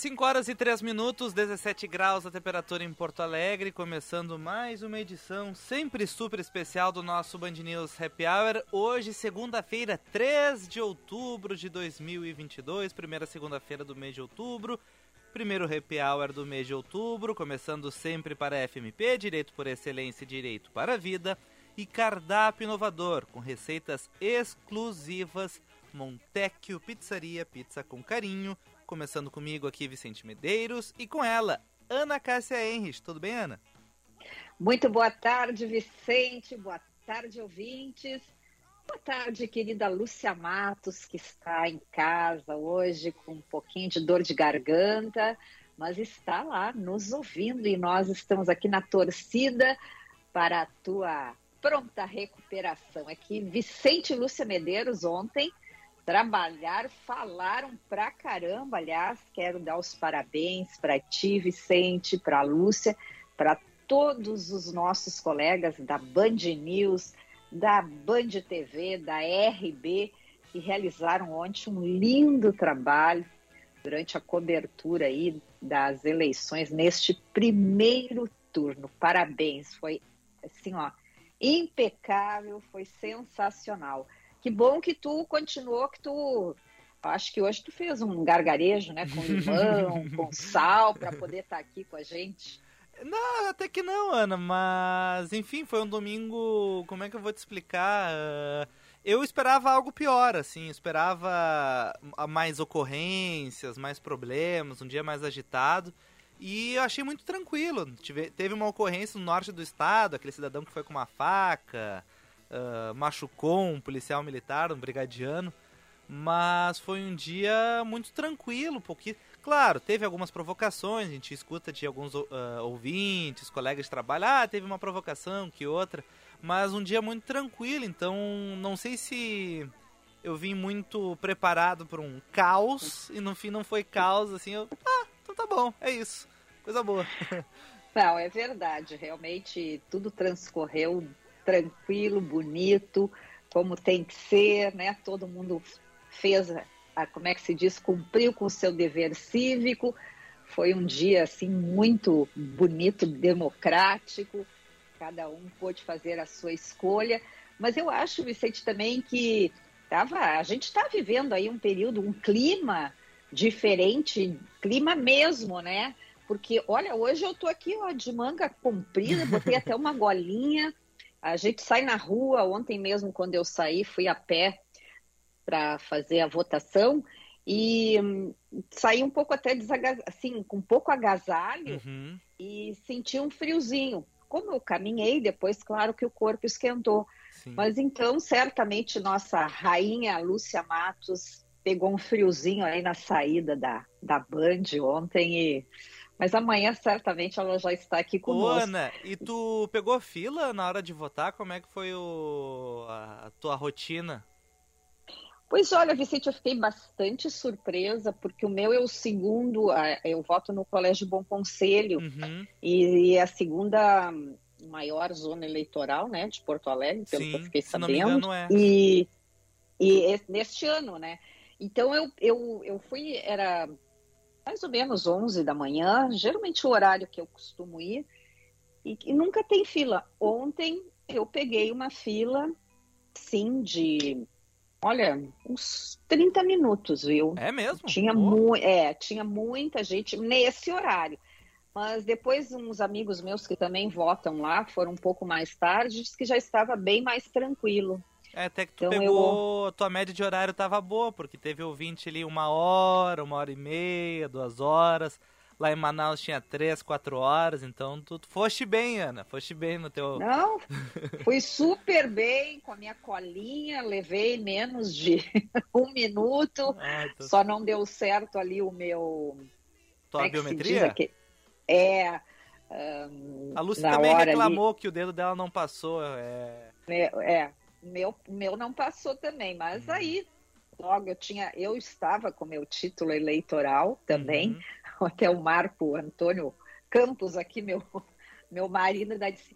5 horas, 5 horas e 3 minutos, 17 graus a temperatura em Porto Alegre, começando mais uma edição sempre super especial do nosso Band News Happy Hour. Hoje, segunda-feira, 3 de outubro de 2022, primeira segunda-feira do mês de outubro, primeiro Happy Hour do mês de outubro, começando sempre para FMP, Direito por Excelência e Direito para a Vida, e cardápio inovador, com receitas exclusivas, Montecchio Pizzaria, pizza com carinho, Começando comigo aqui, Vicente Medeiros, e com ela, Ana Cássia Henrich. Tudo bem, Ana? Muito boa tarde, Vicente. Boa tarde, ouvintes. Boa tarde, querida Lúcia Matos, que está em casa hoje com um pouquinho de dor de garganta, mas está lá nos ouvindo e nós estamos aqui na torcida para a tua pronta recuperação. Aqui, Vicente e Lúcia Medeiros ontem trabalhar, falaram pra caramba. Aliás, quero dar os parabéns para ti, Vicente, para Lúcia, para todos os nossos colegas da Band News, da Band TV, da RB, que realizaram ontem um lindo trabalho durante a cobertura aí das eleições neste primeiro turno. Parabéns, foi assim, ó, impecável, foi sensacional. Que bom que tu continuou, que tu. Acho que hoje tu fez um gargarejo, né? Com limão, com sal, para poder estar tá aqui com a gente. Não, até que não, Ana, mas enfim, foi um domingo. Como é que eu vou te explicar? Eu esperava algo pior, assim, esperava mais ocorrências, mais problemas, um dia mais agitado. E eu achei muito tranquilo. teve uma ocorrência no norte do estado, aquele cidadão que foi com uma faca uh, machucou um policial militar, um brigadiano, mas foi um dia muito tranquilo, porque, claro, teve algumas provocações, a gente escuta de alguns uh, ouvintes, colegas de trabalho, ah, teve uma provocação, que outra, mas um dia muito tranquilo, então não sei se eu vim muito preparado para um caos e no fim não foi caos, assim, eu, ah, então tá bom, é isso, coisa boa. Não, é verdade, realmente tudo transcorreu tranquilo, bonito, como tem que ser, né? Todo mundo fez, a, como é que se diz, cumpriu com o seu dever cívico. Foi um dia assim muito bonito, democrático. Cada um pôde fazer a sua escolha. Mas eu acho, Vicente, também que tava, a gente está vivendo aí um período, um clima diferente, clima mesmo, né? Porque, olha, hoje eu tô aqui ó, de manga comprida, botei até uma golinha, a gente sai na rua, ontem mesmo, quando eu saí, fui a pé para fazer a votação e hum, saí um pouco até assim, com um pouco agasalho uhum. e senti um friozinho. Como eu caminhei, depois, claro que o corpo esquentou. Sim. Mas então, certamente, nossa rainha Lúcia Matos pegou um friozinho aí na saída da, da Band ontem e mas amanhã, certamente, ela já está aqui conosco. Ô, Ana, e tu pegou fila na hora de votar? Como é que foi o... a tua rotina? Pois olha, Vicente, eu fiquei bastante surpresa, porque o meu é o segundo, eu voto no Colégio Bom Conselho, uhum. e é a segunda maior zona eleitoral, né, de Porto Alegre, pelo Sim, que eu fiquei sabendo. Se não me engano, é. E, e neste ano, né. Então eu, eu, eu fui, era mais ou menos 11 da manhã, geralmente o horário que eu costumo ir, e, e nunca tem fila. Ontem eu peguei uma fila, sim, de Olha, uns 30 minutos, viu? É mesmo? Tinha, mu é, tinha muita gente nesse horário. Mas depois uns amigos meus que também votam lá, foram um pouco mais tarde, disse que já estava bem mais tranquilo. É, até que tu então, pegou, eu... tua média de horário tava boa, porque teve ouvinte ali uma hora, uma hora e meia, duas horas. Lá em Manaus tinha três, quatro horas, então tu, tu foste bem, Ana. Foste bem no teu. Não, fui super bem com a minha colinha, levei menos de um minuto. Ah, tô... Só não deu certo ali o meu. Tua é biometria? É. Um, a Lúcia também reclamou ali... que o dedo dela não passou. É, é, é meu, meu não passou também, mas hum. aí logo eu tinha, eu estava com meu título eleitoral também, uhum. até o Marco Antônio Campos aqui, meu, meu marido, da disse,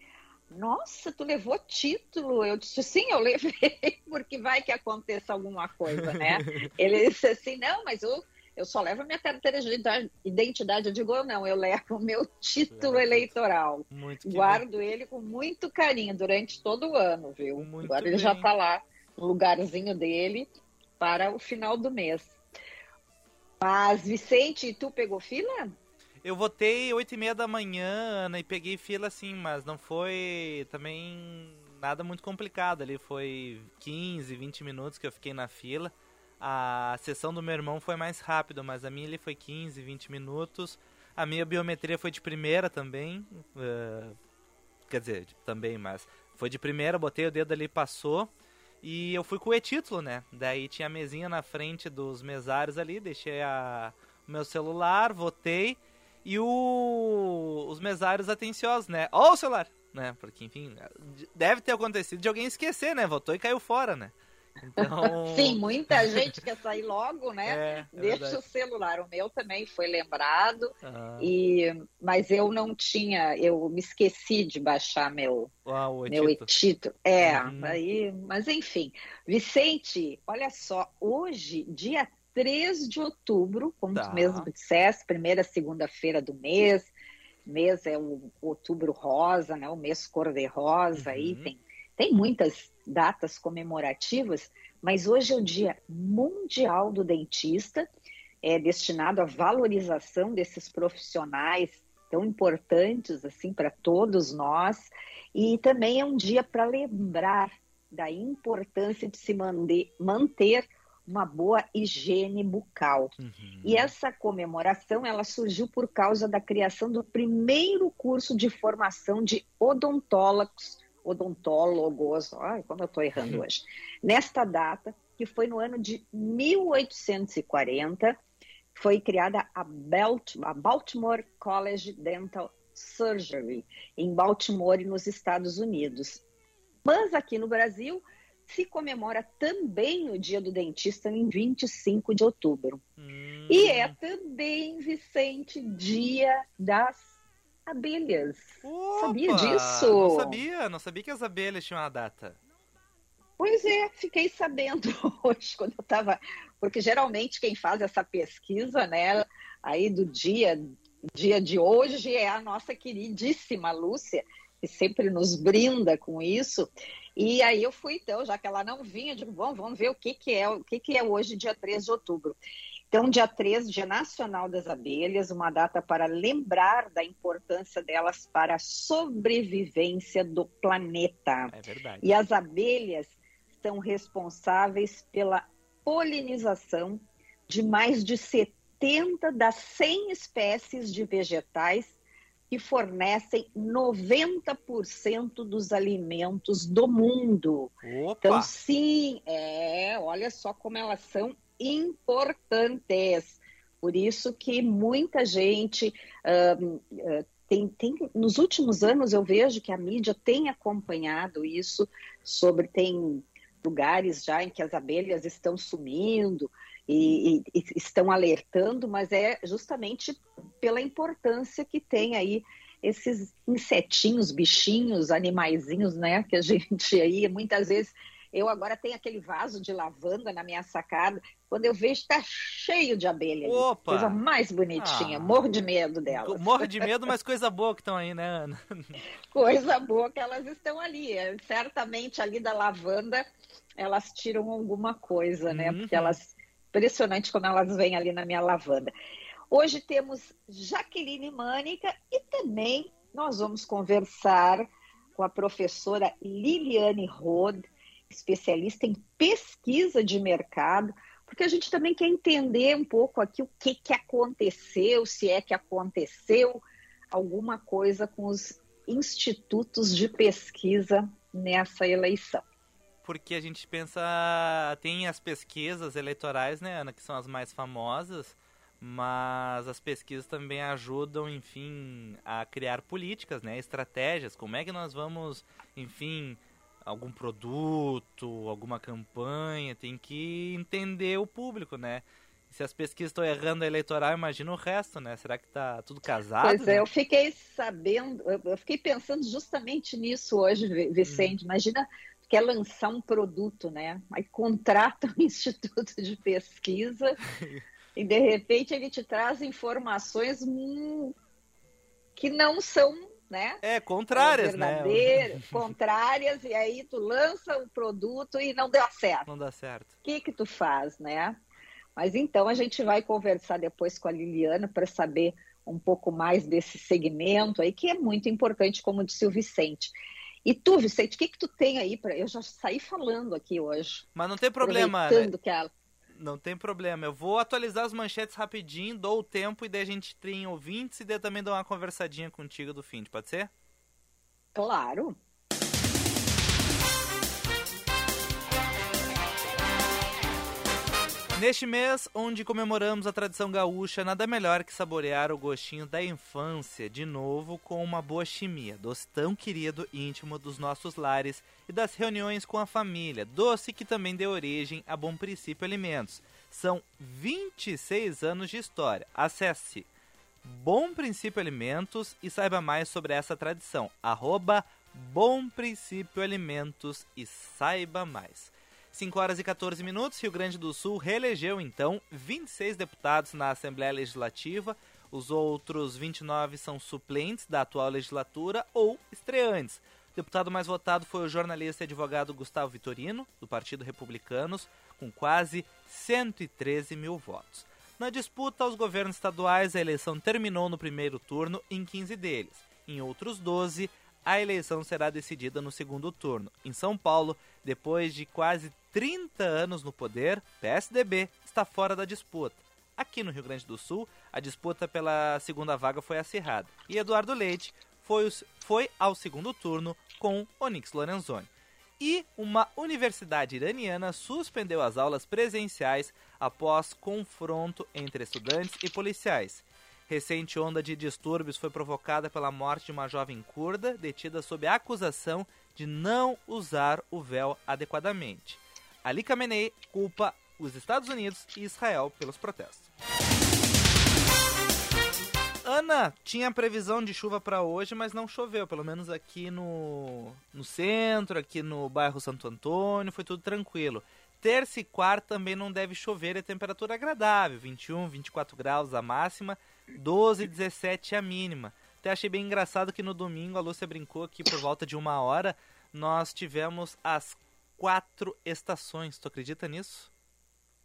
nossa, tu levou título? Eu disse, sim, eu levei, porque vai que aconteça alguma coisa, né? Ele disse assim, não, mas eu, eu só levo a minha carteira de identidade. Eu digo, eu não, eu levo o meu título eleitoral. Guardo bem. ele com muito carinho durante todo o ano, viu? Muito Agora bem. ele já está lá no lugarzinho dele para o final do mês. Mas, Vicente, tu pegou fila? Eu votei oito e meia da manhã, Ana, e peguei fila assim, mas não foi também nada muito complicado ali. Foi 15, 20 minutos que eu fiquei na fila. A sessão do meu irmão foi mais rápida, mas a minha ali foi 15, 20 minutos. A minha biometria foi de primeira também. Uh, quer dizer, também, mas foi de primeira, botei o dedo ali passou. E eu fui com o e-título, né? Daí tinha a mesinha na frente dos mesários ali, deixei a, o meu celular, votei. E o, os mesários atenciosos, né? Ó o celular! Né? Porque, enfim, deve ter acontecido de alguém esquecer, né? Votou e caiu fora, né? Então... Sim, muita gente quer sair logo, né? É, é Deixa o celular. O meu também foi lembrado, ah. e mas eu não tinha, eu me esqueci de baixar meu Uau, meu título. É, uhum. aí, mas enfim. Vicente, olha só, hoje, dia 3 de outubro, como tá. tu mesmo disseste, primeira segunda-feira do mês. Mês é o outubro rosa, né? O mês cor-de-rosa uhum. aí tem tem muitas datas comemorativas, mas hoje é o Dia Mundial do Dentista, é destinado à valorização desses profissionais tão importantes assim para todos nós, e também é um dia para lembrar da importância de se manter uma boa higiene bucal. Uhum. E essa comemoração ela surgiu por causa da criação do primeiro curso de formação de odontólogos odontólogos, ai, como eu estou errando hoje, nesta data, que foi no ano de 1840, foi criada a, a Baltimore College Dental Surgery, em Baltimore, nos Estados Unidos. Mas aqui no Brasil, se comemora também o Dia do Dentista em 25 de outubro. Hum. E é também, Vicente, Dia das abelhas. Opa, sabia disso? Não sabia, não sabia que as abelhas tinham uma data. Pois é, fiquei sabendo hoje quando eu estava, porque geralmente quem faz essa pesquisa, né, aí do dia dia de hoje é a nossa queridíssima Lúcia, que sempre nos brinda com isso. E aí eu fui então, já que ela não vinha, eu digo, bom, vamos ver o que que é, o que que é hoje, dia 3 de outubro. Então, dia 13, Dia Nacional das Abelhas, uma data para lembrar da importância delas para a sobrevivência do planeta. É verdade. E as abelhas são responsáveis pela polinização de mais de 70 das 100 espécies de vegetais que fornecem 90% dos alimentos do mundo. Opa. Então, sim, é, olha só como elas são importantes. Por isso que muita gente uh, uh, tem, tem, nos últimos anos eu vejo que a mídia tem acompanhado isso sobre tem lugares já em que as abelhas estão sumindo e, e, e estão alertando, mas é justamente pela importância que tem aí esses insetinhos, bichinhos, animaizinhos, né, que a gente aí muitas vezes eu agora tenho aquele vaso de lavanda na minha sacada. Quando eu vejo, está cheio de abelha. Opa! Coisa mais bonitinha. Ah. Morro de medo delas. Morro de medo, mas coisa boa que estão aí, né, Ana? Coisa boa que elas estão ali. Certamente ali da lavanda elas tiram alguma coisa, né? Uhum. Porque elas. Impressionante quando elas vêm ali na minha lavanda. Hoje temos Jaqueline Mânica e também nós vamos conversar com a professora Liliane Rode especialista em pesquisa de mercado, porque a gente também quer entender um pouco aqui o que, que aconteceu, se é que aconteceu alguma coisa com os institutos de pesquisa nessa eleição. Porque a gente pensa, tem as pesquisas eleitorais, né, Ana, que são as mais famosas, mas as pesquisas também ajudam, enfim, a criar políticas, né, estratégias, como é que nós vamos, enfim, algum produto, alguma campanha, tem que entender o público, né? Se as pesquisas estão errando a eleitoral, imagina o resto, né? Será que tá tudo casado? Pois né? é, eu fiquei sabendo, eu fiquei pensando justamente nisso hoje, Vicente. Hum. Imagina quer lançar um produto, né? Aí contrata um instituto de pesquisa e de repente ele te traz informações que não são né? É, contrárias, né? Contrárias, e aí tu lança o produto e não dá certo. Não dá certo. O que que tu faz, né? Mas então a gente vai conversar depois com a Liliana para saber um pouco mais desse segmento aí, que é muito importante, como disse o Vicente. E tu, Vicente, o que que tu tem aí para? Eu já saí falando aqui hoje. Mas não tem problema. Aproveitando que ela não tem problema. Eu vou atualizar as manchetes rapidinho, dou o tempo e daí a gente tem ouvintes e daí também dou uma conversadinha contigo do fim, pode ser? Claro. Neste mês, onde comemoramos a tradição gaúcha, nada melhor que saborear o gostinho da infância de novo com uma boa chimia, doce tão querido e íntimo dos nossos lares e das reuniões com a família, doce que também deu origem a Bom Princípio Alimentos. São 26 anos de história. Acesse Bom Princípio Alimentos e saiba mais sobre essa tradição. Arroba Bom Princípio Alimentos e saiba mais. 5 horas e 14 minutos, Rio Grande do Sul reelegeu então 26 deputados na Assembleia Legislativa. Os outros 29 são suplentes da atual legislatura ou estreantes. O deputado mais votado foi o jornalista e advogado Gustavo Vitorino, do Partido Republicanos, com quase 113 mil votos. Na disputa aos governos estaduais, a eleição terminou no primeiro turno em 15 deles. Em outros 12, a eleição será decidida no segundo turno. Em São Paulo, depois de quase 30 anos no poder, PSDB está fora da disputa. Aqui no Rio Grande do Sul, a disputa pela segunda vaga foi acirrada e Eduardo Leite foi, foi ao segundo turno com Onyx Lorenzoni. E uma universidade iraniana suspendeu as aulas presenciais após confronto entre estudantes e policiais. Recente onda de distúrbios foi provocada pela morte de uma jovem curda detida sob a acusação de não usar o véu adequadamente. Ali Khamenei culpa os Estados Unidos e Israel pelos protestos. Ana, tinha previsão de chuva para hoje, mas não choveu, pelo menos aqui no, no centro, aqui no bairro Santo Antônio, foi tudo tranquilo. Terça e quarta também não deve chover, é temperatura agradável, 21, 24 graus a máxima, 12, 17 a mínima. Até achei bem engraçado que no domingo a Lúcia brincou aqui por volta de uma hora, nós tivemos as quatro estações. Tu acredita nisso?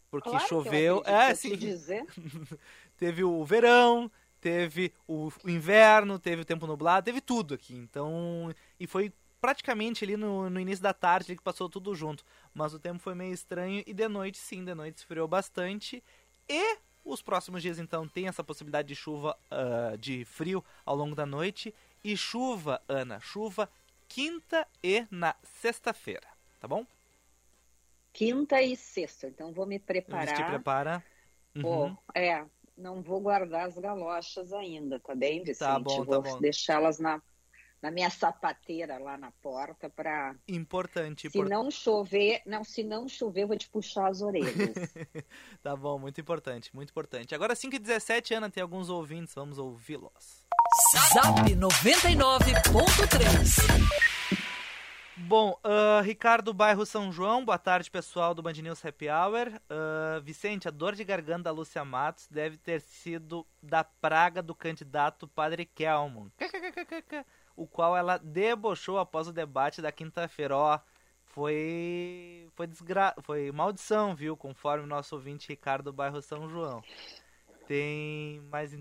Porque claro choveu. é, sim. Dizer. teve o verão, teve o inverno, teve o tempo nublado, teve tudo aqui. Então, e foi praticamente ali no, no início da tarde que passou tudo junto. Mas o tempo foi meio estranho e de noite, sim, de noite esfriou bastante. E os próximos dias, então, tem essa possibilidade de chuva, uh, de frio ao longo da noite. E chuva, Ana, chuva quinta e na sexta-feira, tá bom? Quinta e sexta, então vou me preparar. Te prepara. Uhum. é, não vou guardar as galochas ainda, tá bem, Vicente? Tá bom, vou tá bom. deixá-las na, na minha sapateira lá na porta para importante se import... não chover não se não chover eu vou te puxar as orelhas. Tá bom muito importante muito importante. Agora 5 e 17 Ana tem alguns ouvintes vamos ouvi-los. Zap 99.3 Bom, uh, Ricardo Bairro São João, boa tarde pessoal do Band News Happy Hour. Uh, Vicente, a dor de garganta da Lúcia Matos deve ter sido da praga do candidato Padre Kelmon, o qual ela debochou após o debate da quinta-feira. Ó, foi foi desgra... foi maldição, viu? Conforme o nosso ouvinte Ricardo Bairro São João. Tem mais uh,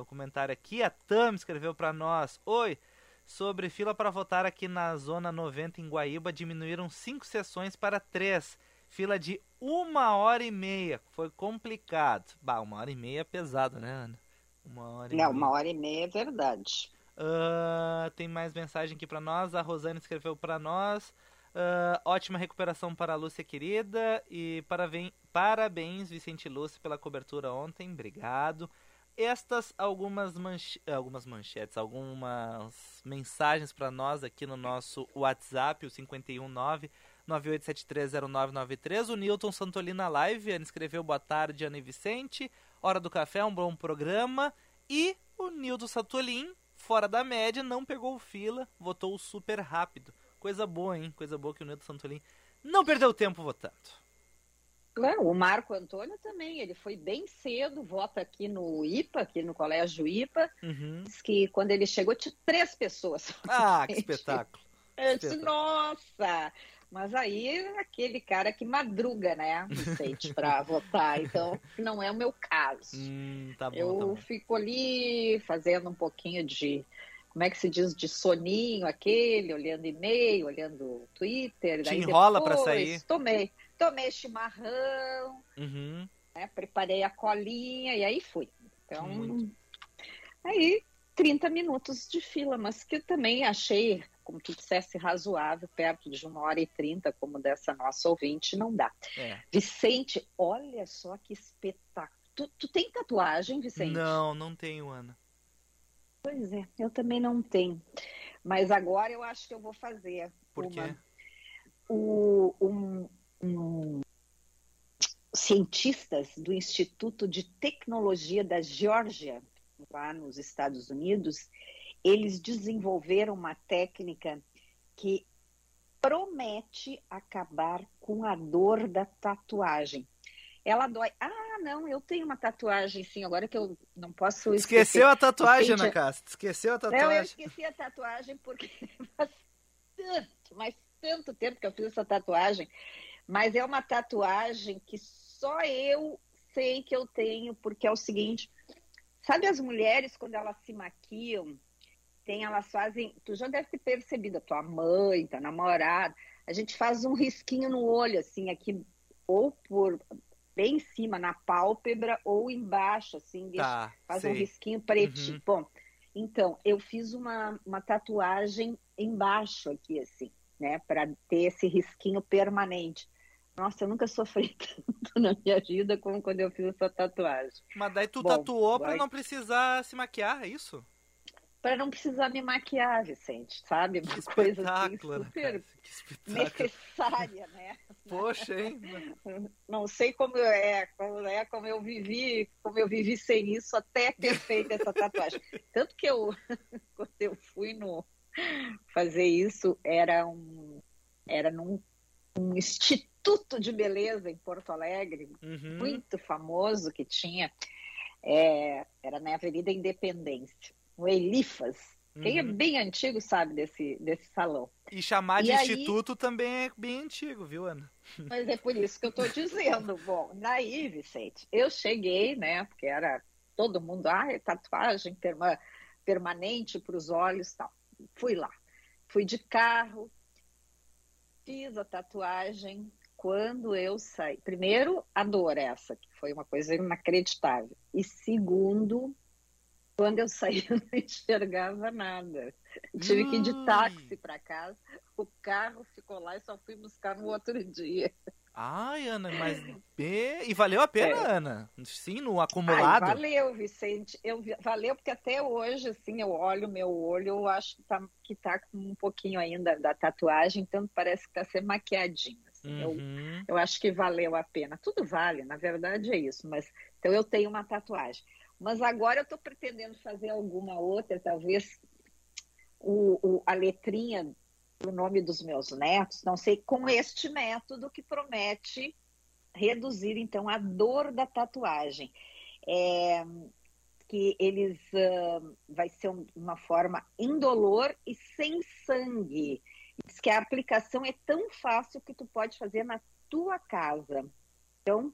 um comentário aqui. A Tam escreveu para nós: Oi, sobre fila para votar aqui na Zona 90 em Guaíba. Diminuíram cinco sessões para três. Fila de uma hora e meia. Foi complicado. Bah, uma hora e meia é pesado, né, Ana? Uma hora e Não, meia. uma hora e meia é verdade. Uh, tem mais mensagem aqui para nós. A Rosane escreveu para nós. Uh, ótima recuperação para a Lúcia querida e parabéns, parabéns Vicente Lúcia pela cobertura ontem. Obrigado. Estas algumas, manche algumas manchetes, algumas mensagens para nós aqui no nosso WhatsApp, o 519 98730993. O Newton Santolina Live escreveu boa tarde, Ana e Vicente. Hora do café, um bom programa. E o Nilton Santolin, fora da média, não pegou fila, votou super rápido. Coisa boa, hein? Coisa boa que o Nilton Santolin não perdeu tempo votando. Claro, o Marco Antônio também, ele foi bem cedo, vota aqui no IPA, aqui no Colégio IPA. Uhum. Diz que quando ele chegou tinha três pessoas. Ah, que espetáculo. Eu disse, nossa! Mas aí aquele cara que madruga, né, Vicente, para votar. Então, não é o meu caso. Hum, tá bom, eu tá bom. fico ali fazendo um pouquinho de, como é que se diz, de soninho aquele, olhando e-mail, olhando Twitter. Te enrola para sair? Tomei tomei chimarrão, uhum. né, preparei a colinha e aí fui. Então, Muito. aí 30 minutos de fila, mas que eu também achei, como tu dissesse, razoável, perto de uma hora e trinta, como dessa nossa ouvinte, não dá. É. Vicente, olha só que espetáculo. Tu, tu tem tatuagem, Vicente? Não, não tenho, Ana. Pois é, eu também não tenho. Mas agora eu acho que eu vou fazer. Por uma. quê? O, um, um, cientistas do Instituto de Tecnologia da Geórgia, lá nos Estados Unidos, eles desenvolveram uma técnica que promete acabar com a dor da tatuagem. Ela dói. Ah, não, eu tenho uma tatuagem, sim, agora que eu não posso esquecer. Esqueceu a tatuagem, Ana Castro. Esqueceu a tatuagem. Não, eu esqueci a tatuagem porque faz tanto, mas tanto tempo que eu fiz essa tatuagem mas é uma tatuagem que só eu sei que eu tenho, porque é o seguinte: sabe as mulheres quando elas se maquiam, tem elas fazem, tu já deve ter percebido, a tua mãe, tua namorada, a gente faz um risquinho no olho, assim, aqui, ou por bem em cima, na pálpebra, ou embaixo, assim, tá, faz sei. um risquinho pretinho. Uhum. Bom, então, eu fiz uma, uma tatuagem embaixo aqui, assim, né, para ter esse risquinho permanente. Nossa, eu nunca sofri tanto na minha vida como quando eu fiz essa tatuagem. Mas daí tu Bom, tatuou vai... para não precisar se maquiar, é isso? Para não precisar me maquiar, Vicente, sabe? Uma que coisa assim, super necessária, né? Poxa, hein? Não sei como é, como é, como eu vivi, como eu vivi sem isso até ter feito essa tatuagem. Tanto que eu, quando eu fui no fazer isso, era um, era num um instituto de beleza em Porto Alegre, uhum. muito famoso que tinha, é, era na Avenida Independência, o Elifas. Uhum. Quem é uhum. bem antigo sabe desse, desse salão. E chamar e de aí... instituto também é bem antigo, viu, Ana? Mas é por isso que eu estou dizendo. Bom, daí, Vicente, eu cheguei, né, porque era todo mundo, ah, é tatuagem perma, permanente para os olhos tal. Fui lá. Fui de carro, fiz a tatuagem quando eu saí. Primeiro, a dor essa, que foi uma coisa inacreditável. E segundo, quando eu saí, eu não enxergava nada. Tive que ir de táxi para casa. O carro ficou lá e só fui buscar no outro dia. Ai, Ana, mas. E valeu a pena, é. Ana? Sim, no acumulado? Ai, valeu, Vicente. Eu, valeu, porque até hoje, assim, eu olho meu olho, eu acho que tá, que tá com um pouquinho ainda da tatuagem, então parece que tá sendo maquiadinho. Assim. Uhum. Eu, eu acho que valeu a pena. Tudo vale, na verdade é isso. Mas Então eu tenho uma tatuagem. Mas agora eu estou pretendendo fazer alguma outra, talvez o, o, a letrinha o nome dos meus netos, não sei, com este método que promete reduzir, então, a dor da tatuagem. É, que eles uh, vai ser uma forma indolor e sem sangue. Diz que a aplicação é tão fácil que tu pode fazer na tua casa. Então,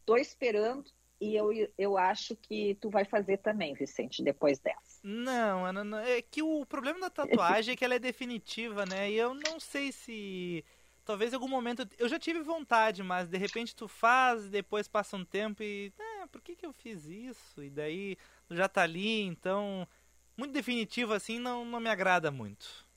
estou esperando e eu, eu acho que tu vai fazer também, Vicente, depois dessa. Não, Ana, não, é que o problema da tatuagem é que ela é definitiva, né? E eu não sei se talvez em algum momento eu já tive vontade, mas de repente tu faz, depois passa um tempo e, é, por que que eu fiz isso? E daí já tá ali, então muito definitivo assim não não me agrada muito.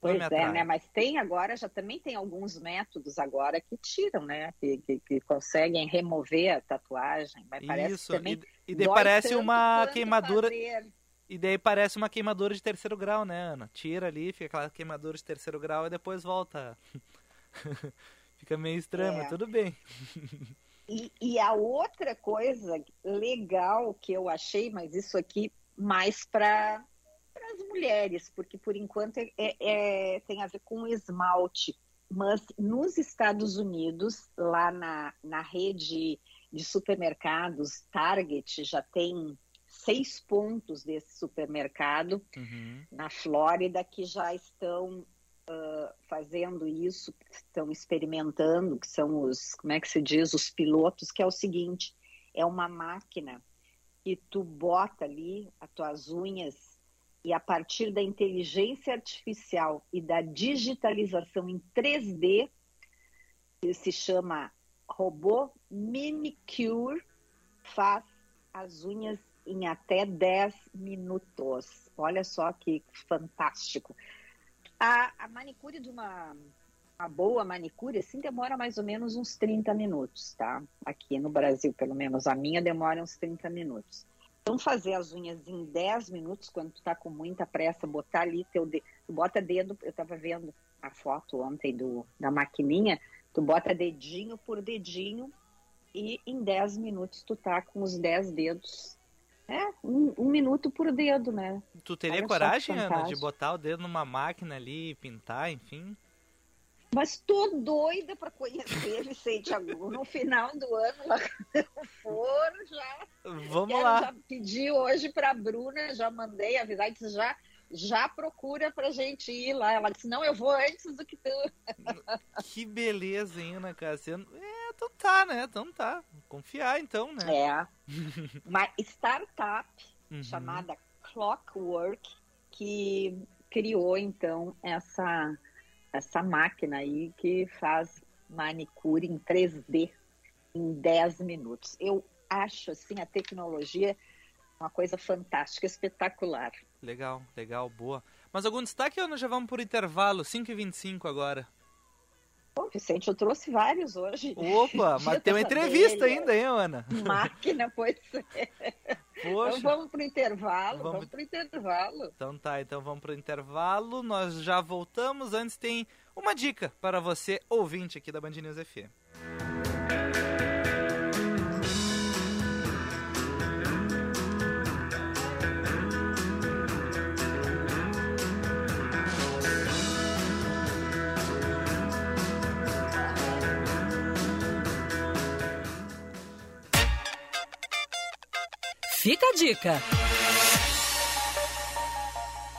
Pois é, né? Mas tem agora, já também tem alguns métodos agora que tiram, né? Que, que, que conseguem remover a tatuagem. Mas parece Isso, também e, e daí parece uma queimadura. Fazer. E daí parece uma queimadura de terceiro grau, né, Ana? Tira ali, fica aquela queimadura de terceiro grau e depois volta. fica meio estranho, é. mas tudo bem. E, e a outra coisa legal que eu achei, mas isso aqui mais para as mulheres, porque por enquanto é, é, tem a ver com esmalte. Mas nos Estados Unidos, lá na, na rede de supermercados Target, já tem seis pontos desse supermercado uhum. na Flórida que já estão uh, fazendo isso, estão experimentando, que são os, como é que se diz, os pilotos, que é o seguinte, é uma máquina que tu bota ali as tuas unhas e a partir da inteligência artificial e da digitalização em 3D, que se chama robô Minicure, faz as unhas em até 10 minutos. Olha só que fantástico. A, a manicure de uma, uma boa manicure, assim, demora mais ou menos uns 30 minutos, tá? Aqui no Brasil, pelo menos. A minha demora uns 30 minutos. Então, fazer as unhas em 10 minutos, quando tu tá com muita pressa, botar ali teu dedo, tu bota dedo, eu tava vendo a foto ontem do, da maquininha, tu bota dedinho por dedinho e em 10 minutos tu tá com os 10 dedos. É, um, um minuto por dedo, né? Tu teria Olha coragem, Ana, de botar o dedo numa máquina ali e pintar, enfim? Mas tô doida para conhecer Vicente Agu. No final do ano, lá for, já. Vamos Quero lá. Já pedi hoje para Bruna, já mandei avisar, disse já, já procura pra gente ir lá. Ela disse: não, eu vou antes do que tu. Que beleza, hein, Ana Cássia? É, então tá, né? Então tá. Confiar, então, né? É. Uma startup uhum. chamada Clockwork que criou, então, essa essa máquina aí que faz manicure em 3D em 10 minutos. Eu acho assim a tecnologia uma coisa fantástica, espetacular. Legal, legal, boa. Mas algum destaque ou nós já vamos por intervalo? 5h25 agora. Pô, Vicente, eu trouxe vários hoje. Opa, mas tem uma entrevista ainda, hein, Ana? Máquina, pois é. Poxa. Então vamos pro intervalo, vamos, vamos pro intervalo. Então tá, então vamos pro intervalo. Nós já voltamos. Antes tem uma dica para você, ouvinte aqui da Band News FM. Dica.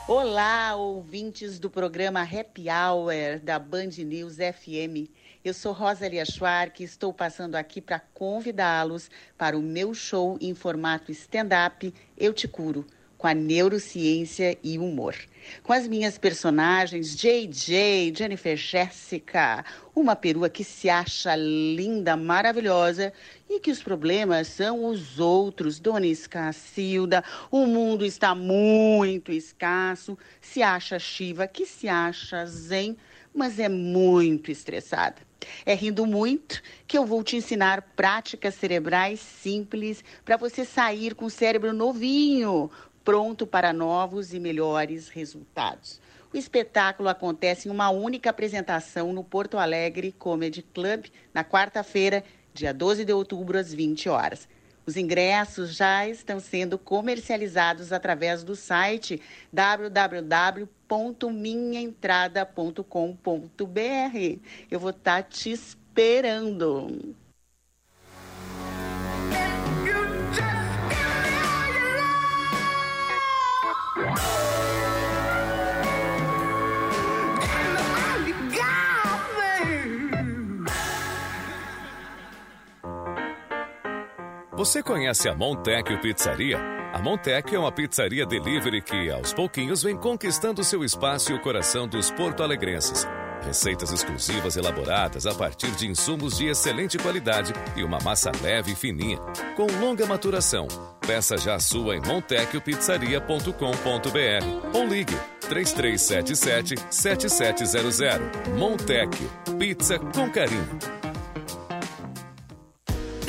Olá, ouvintes do programa Happy Hour da Band News FM. Eu sou Rosalia Schwark e estou passando aqui para convidá-los para o meu show em formato stand-up Eu Te Curo com a neurociência e humor. Com as minhas personagens JJ, Jennifer Jéssica, uma perua que se acha linda, maravilhosa e que os problemas são os outros. Dona Escacilda, o mundo está muito escasso, se acha Shiva, que se acha zen, mas é muito estressada. É rindo muito que eu vou te ensinar práticas cerebrais simples para você sair com o cérebro novinho, pronto para novos e melhores resultados. O espetáculo acontece em uma única apresentação no Porto Alegre Comedy Club, na quarta-feira, dia 12 de outubro, às 20 horas. Os ingressos já estão sendo comercializados através do site www.minhaentrada.com.br. Eu vou estar te esperando. Você conhece a Montecchio Pizzaria? A Montecchio é uma pizzaria delivery que, aos pouquinhos, vem conquistando seu espaço e o coração dos porto-alegrenses. Receitas exclusivas elaboradas a partir de insumos de excelente qualidade e uma massa leve e fininha, com longa maturação. Peça já a sua em montecchiopizzaria.com.br ou ligue 3377 7700. Montecchio, pizza com carinho.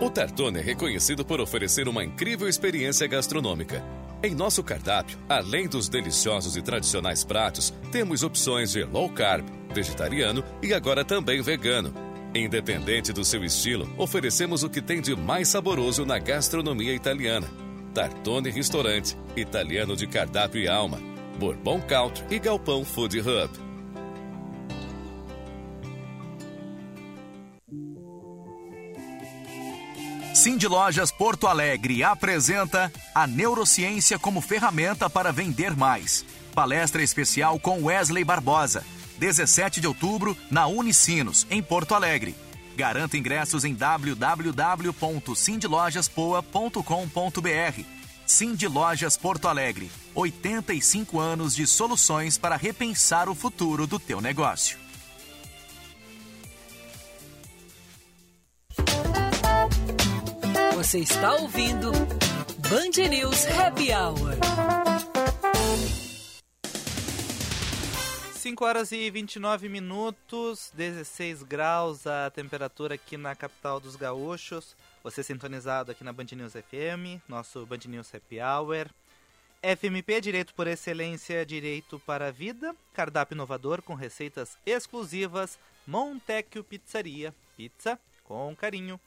O Tartone é reconhecido por oferecer uma incrível experiência gastronômica. Em nosso cardápio, além dos deliciosos e tradicionais pratos, temos opções de low carb, vegetariano e agora também vegano. Independente do seu estilo, oferecemos o que tem de mais saboroso na gastronomia italiana. Tartone Restaurante, italiano de cardápio e alma. Bourbon Country e Galpão Food Hub. Cindy Lojas Porto Alegre apresenta a neurociência como ferramenta para vender mais. Palestra especial com Wesley Barbosa, 17 de outubro, na Unicinos, em Porto Alegre. Garanta ingressos em www.cindylojaspoa.com.br. Cindy Lojas Porto Alegre, 85 anos de soluções para repensar o futuro do teu negócio. Você está ouvindo Band News Happy Hour. 5 horas e 29 minutos, 16 graus a temperatura aqui na capital dos gaúchos. Você sintonizado aqui na Band News FM, nosso Band News Happy Hour. FMP Direito por Excelência, Direito para a Vida, cardápio inovador com receitas exclusivas, Montecchio Pizzaria, pizza com carinho.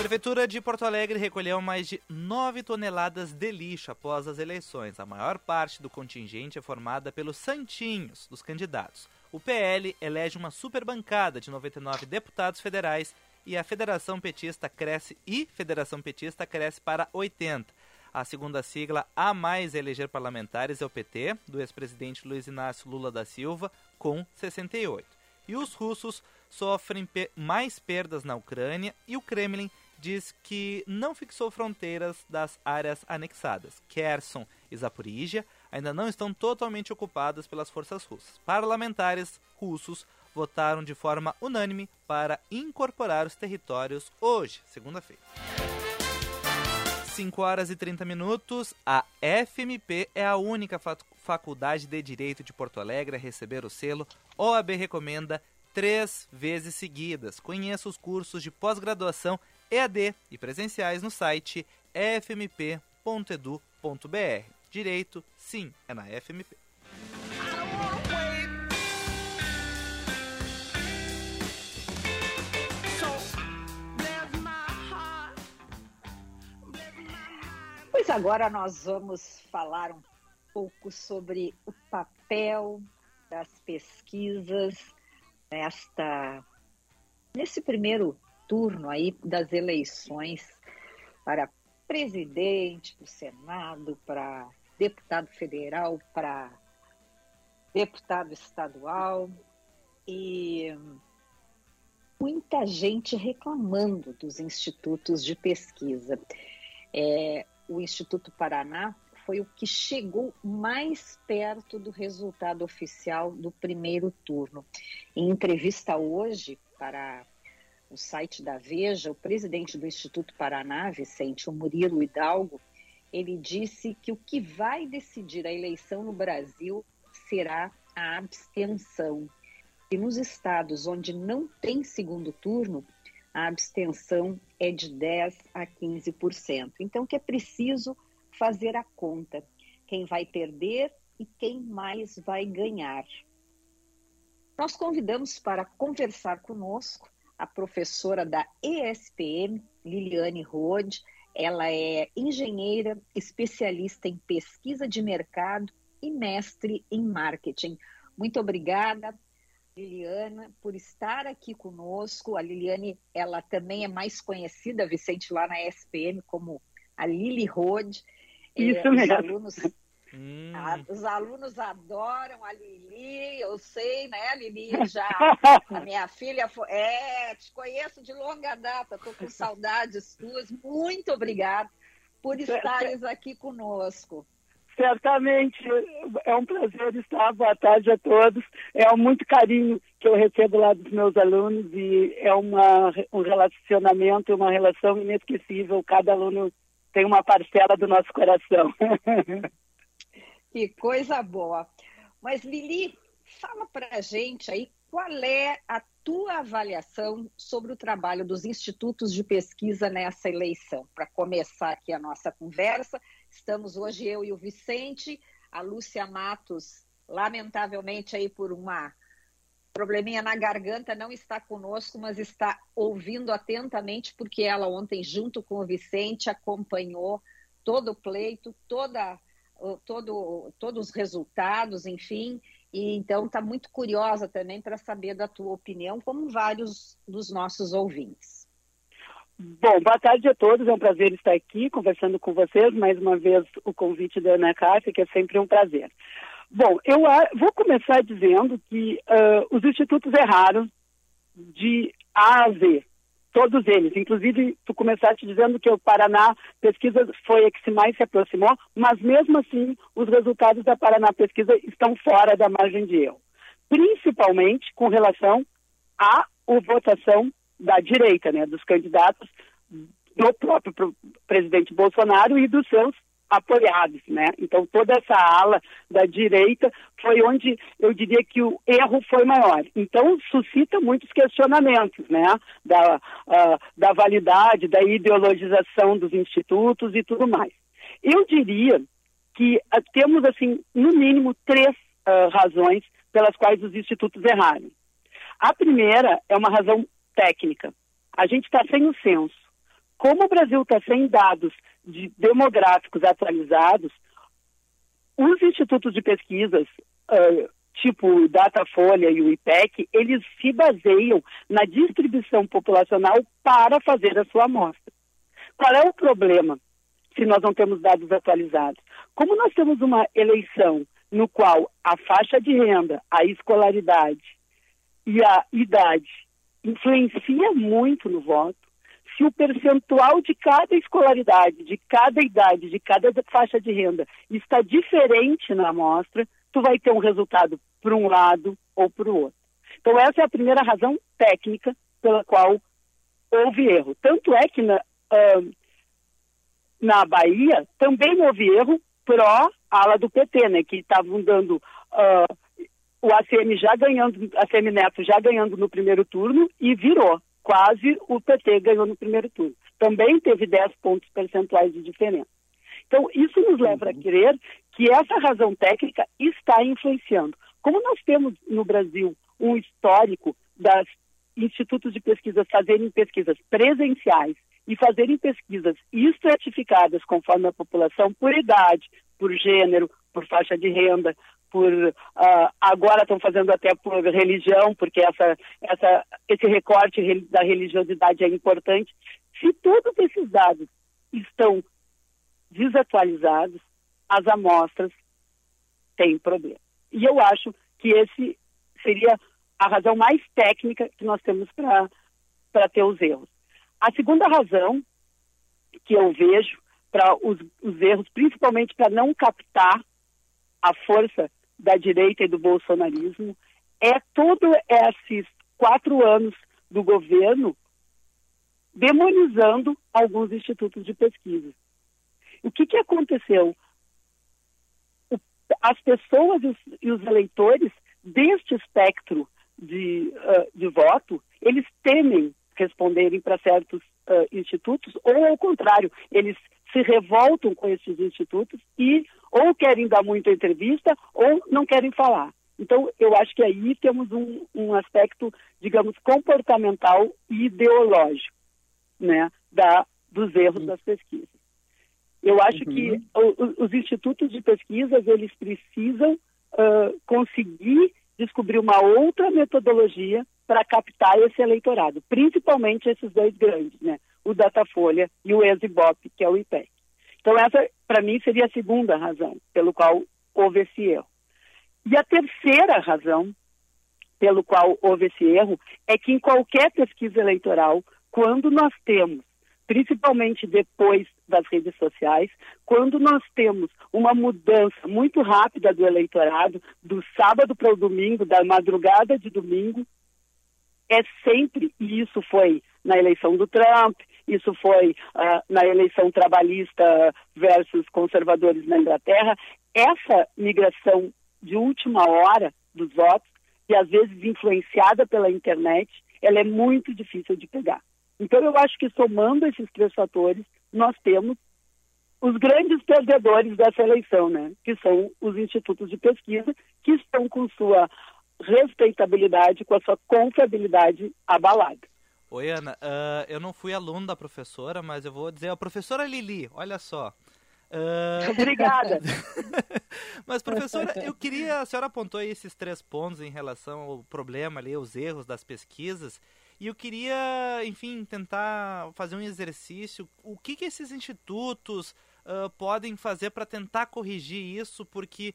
Prefeitura de Porto Alegre recolheu mais de 9 toneladas de lixo após as eleições. A maior parte do contingente é formada pelos santinhos dos candidatos. O PL elege uma super bancada de 99 deputados federais e a Federação Petista cresce e Federação Petista cresce para 80. A segunda sigla a mais eleger parlamentares é o PT, do ex-presidente Luiz Inácio Lula da Silva, com 68. E os russos sofrem pe mais perdas na Ucrânia e o Kremlin diz que não fixou fronteiras das áreas anexadas. Kherson e Zaporizhia ainda não estão totalmente ocupadas pelas forças russas. Parlamentares russos votaram de forma unânime para incorporar os territórios hoje, segunda-feira. 5 horas e 30 minutos. A FMP é a única faculdade de Direito de Porto Alegre a receber o selo OAB Recomenda três vezes seguidas. Conheça os cursos de pós-graduação EAD e presenciais no site fmp.edu.br. Direito, sim, é na FMP. Pois agora nós vamos falar um pouco sobre o papel das pesquisas nesta nesse primeiro turno aí das eleições para presidente, para o Senado, para deputado federal, para deputado estadual e muita gente reclamando dos institutos de pesquisa. É, o Instituto Paraná foi o que chegou mais perto do resultado oficial do primeiro turno. Em entrevista hoje para o site da Veja, o presidente do Instituto Paraná, Vicente o Murilo Hidalgo, ele disse que o que vai decidir a eleição no Brasil será a abstenção. E nos estados onde não tem segundo turno, a abstenção é de 10 a 15%. Então, que é preciso fazer a conta. Quem vai perder e quem mais vai ganhar. Nós convidamos para conversar conosco a professora da ESPM, Liliane Rode. Ela é engenheira, especialista em pesquisa de mercado e mestre em marketing. Muito obrigada, Liliana, por estar aqui conosco. A Liliane, ela também é mais conhecida, Vicente, lá na ESPM, como a Lili Rode. Isso é, mesmo. Os alunos Hum. Ah, os alunos adoram a Lili, eu sei, né, Lili? Já a minha filha foi. É, te conheço de longa data, estou com saudades tuas. Muito obrigada por estares aqui conosco. Certamente, é um prazer estar. Boa tarde a todos. É muito carinho que eu recebo lá dos meus alunos e é uma, um relacionamento, uma relação inesquecível. Cada aluno tem uma parcela do nosso coração. Que coisa boa. Mas, Lili, fala para a gente aí qual é a tua avaliação sobre o trabalho dos institutos de pesquisa nessa eleição. Para começar aqui a nossa conversa, estamos hoje eu e o Vicente, a Lúcia Matos, lamentavelmente aí por uma probleminha na garganta, não está conosco, mas está ouvindo atentamente, porque ela ontem, junto com o Vicente, acompanhou todo o pleito, toda todo, todos os resultados, enfim. E então está muito curiosa também para saber da tua opinião, como vários dos nossos ouvintes. Bom, boa tarde a todos. É um prazer estar aqui conversando com vocês. Mais uma vez o convite da Ana Cássia, que é sempre um prazer. Bom, eu vou começar dizendo que uh, os institutos erraram de A a Z todos eles. Inclusive, tu começaste dizendo que o Paraná Pesquisa foi a que se mais se aproximou, mas mesmo assim, os resultados da Paraná Pesquisa estão fora da margem de erro. Principalmente com relação à votação da direita, né, dos candidatos do próprio presidente Bolsonaro e dos seus apoiados, né? Então toda essa ala da direita foi onde eu diria que o erro foi maior. Então suscita muitos questionamentos, né? Da, uh, da validade, da ideologização dos institutos e tudo mais. Eu diria que uh, temos assim no mínimo três uh, razões pelas quais os institutos erraram. A primeira é uma razão técnica. A gente está sem o censo. Como o Brasil está sem dados de demográficos atualizados, os institutos de pesquisas, uh, tipo o Datafolha e o IPEC, eles se baseiam na distribuição populacional para fazer a sua amostra. Qual é o problema se nós não temos dados atualizados? Como nós temos uma eleição no qual a faixa de renda, a escolaridade e a idade influencia muito no voto, se o percentual de cada escolaridade, de cada idade, de cada faixa de renda está diferente na amostra, tu vai ter um resultado para um lado ou para o outro. Então essa é a primeira razão técnica pela qual houve erro. Tanto é que na, uh, na Bahia também houve erro pró ala do PT, né, que estavam dando uh, o ACM já ganhando, ACM Neto já ganhando no primeiro turno e virou quase o PT ganhou no primeiro turno. Também teve 10 pontos percentuais de diferença. Então, isso nos leva a crer que essa razão técnica está influenciando. Como nós temos no Brasil um histórico das institutos de pesquisa fazerem pesquisas presenciais e fazerem pesquisas estratificadas conforme a população por idade, por gênero, por faixa de renda, por uh, agora estão fazendo até por religião, porque essa, essa, esse recorte da religiosidade é importante. Se todos esses dados estão desatualizados, as amostras têm problema. E eu acho que esse seria a razão mais técnica que nós temos para ter os erros. A segunda razão que eu vejo para os, os erros, principalmente para não captar a força da direita e do bolsonarismo, é todos esses quatro anos do governo demonizando alguns institutos de pesquisa. O que, que aconteceu? O, as pessoas e os, e os, eleitores deste espectro de, uh, de voto, eles temem responderem para certos uh, institutos, ou ao contrário, eles se revoltam com esses institutos e ou querem dar muita entrevista ou não querem falar. Então, eu acho que aí temos um, um aspecto, digamos, comportamental e ideológico, né, da, dos erros das pesquisas. Eu acho uhum. que o, os institutos de pesquisas, eles precisam uh, conseguir descobrir uma outra metodologia para captar esse eleitorado, principalmente esses dois grandes, né, o Datafolha e o Exibop, que é o IPEC. Então, essa, para mim, seria a segunda razão pelo qual houve esse erro. E a terceira razão pelo qual houve esse erro é que em qualquer pesquisa eleitoral, quando nós temos, principalmente depois das redes sociais, quando nós temos uma mudança muito rápida do eleitorado, do sábado para o domingo, da madrugada de domingo, é sempre, e isso foi na eleição do Trump, isso foi uh, na eleição trabalhista versus conservadores na Inglaterra, essa migração de última hora dos votos, e às vezes influenciada pela internet, ela é muito difícil de pegar. Então, eu acho que somando esses três fatores, nós temos os grandes perdedores dessa eleição, né? que são os institutos de pesquisa, que estão com sua respeitabilidade, com a sua confiabilidade abalada. Oi, Ana. Uh, eu não fui aluno da professora, mas eu vou dizer, a professora Lili, olha só. Uh... Obrigada. mas, professora, eu queria. A senhora apontou aí esses três pontos em relação ao problema ali, os erros das pesquisas. E eu queria, enfim, tentar fazer um exercício. O que, que esses institutos uh, podem fazer para tentar corrigir isso? Porque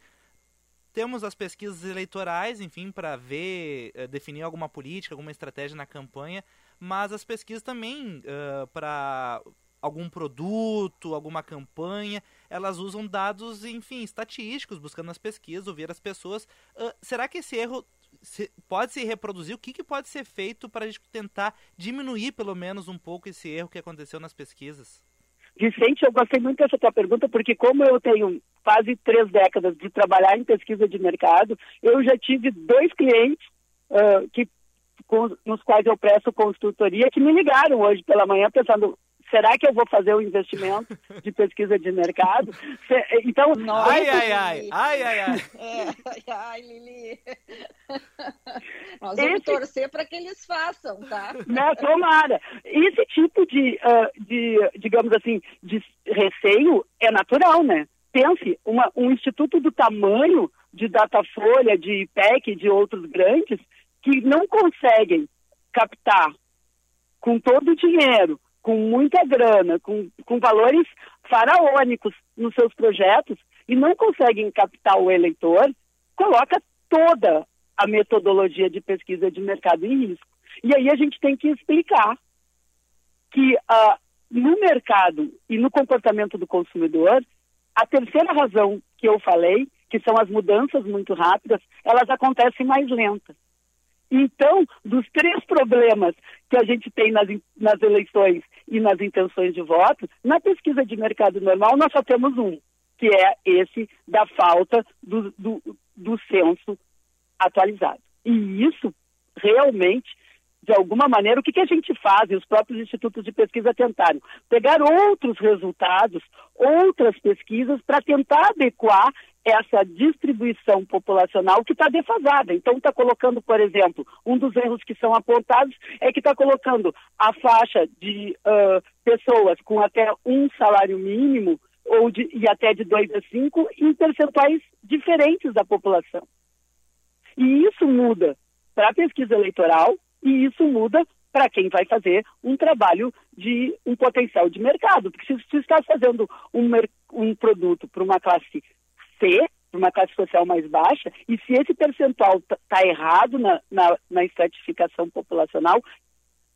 temos as pesquisas eleitorais, enfim, para ver, uh, definir alguma política, alguma estratégia na campanha, mas as pesquisas também uh, para algum produto, alguma campanha, elas usam dados, enfim, estatísticos, buscando nas pesquisas, ouvir as pessoas. Uh, será que esse erro se, pode se reproduzir? O que, que pode ser feito para a gente tentar diminuir, pelo menos, um pouco esse erro que aconteceu nas pesquisas? Vicente, eu gostei muito dessa tua pergunta, porque como eu tenho quase três décadas de trabalhar em pesquisa de mercado, eu já tive dois clientes uh, que com, nos quais eu presto consultoria, que me ligaram hoje pela manhã pensando, será que eu vou fazer o um investimento de pesquisa de mercado? Então, Nossa, ai, ai, ai, ai, ai, ai, é, ai, ai, Lili. Nós vamos Esse... torcer para que eles façam, tá? Né, tomara. Esse tipo de, uh, de, digamos assim, de receio é natural, né? Pense, uma, um instituto do tamanho de Datafolha, de IPEC, de outros grandes, que não conseguem captar com todo o dinheiro, com muita grana, com, com valores faraônicos nos seus projetos e não conseguem captar o eleitor, coloca toda a metodologia de pesquisa de mercado em risco. E aí a gente tem que explicar que uh, no mercado e no comportamento do consumidor, a terceira razão que eu falei, que são as mudanças muito rápidas, elas acontecem mais lentas. Então, dos três problemas que a gente tem nas, nas eleições e nas intenções de voto, na pesquisa de mercado normal nós só temos um, que é esse da falta do, do, do censo atualizado. E isso realmente de alguma maneira, o que, que a gente faz, e os próprios institutos de pesquisa tentaram? Pegar outros resultados, outras pesquisas, para tentar adequar essa distribuição populacional que está defasada. Então, está colocando, por exemplo, um dos erros que são apontados é que está colocando a faixa de uh, pessoas com até um salário mínimo ou de, e até de 2 a 5 em percentuais diferentes da população. E isso muda para a pesquisa eleitoral e isso muda para quem vai fazer um trabalho de um potencial de mercado. Porque se você está fazendo um, um produto para uma classe Para uma classe social mais baixa, e se esse percentual está tá errado na, na, na estratificação populacional,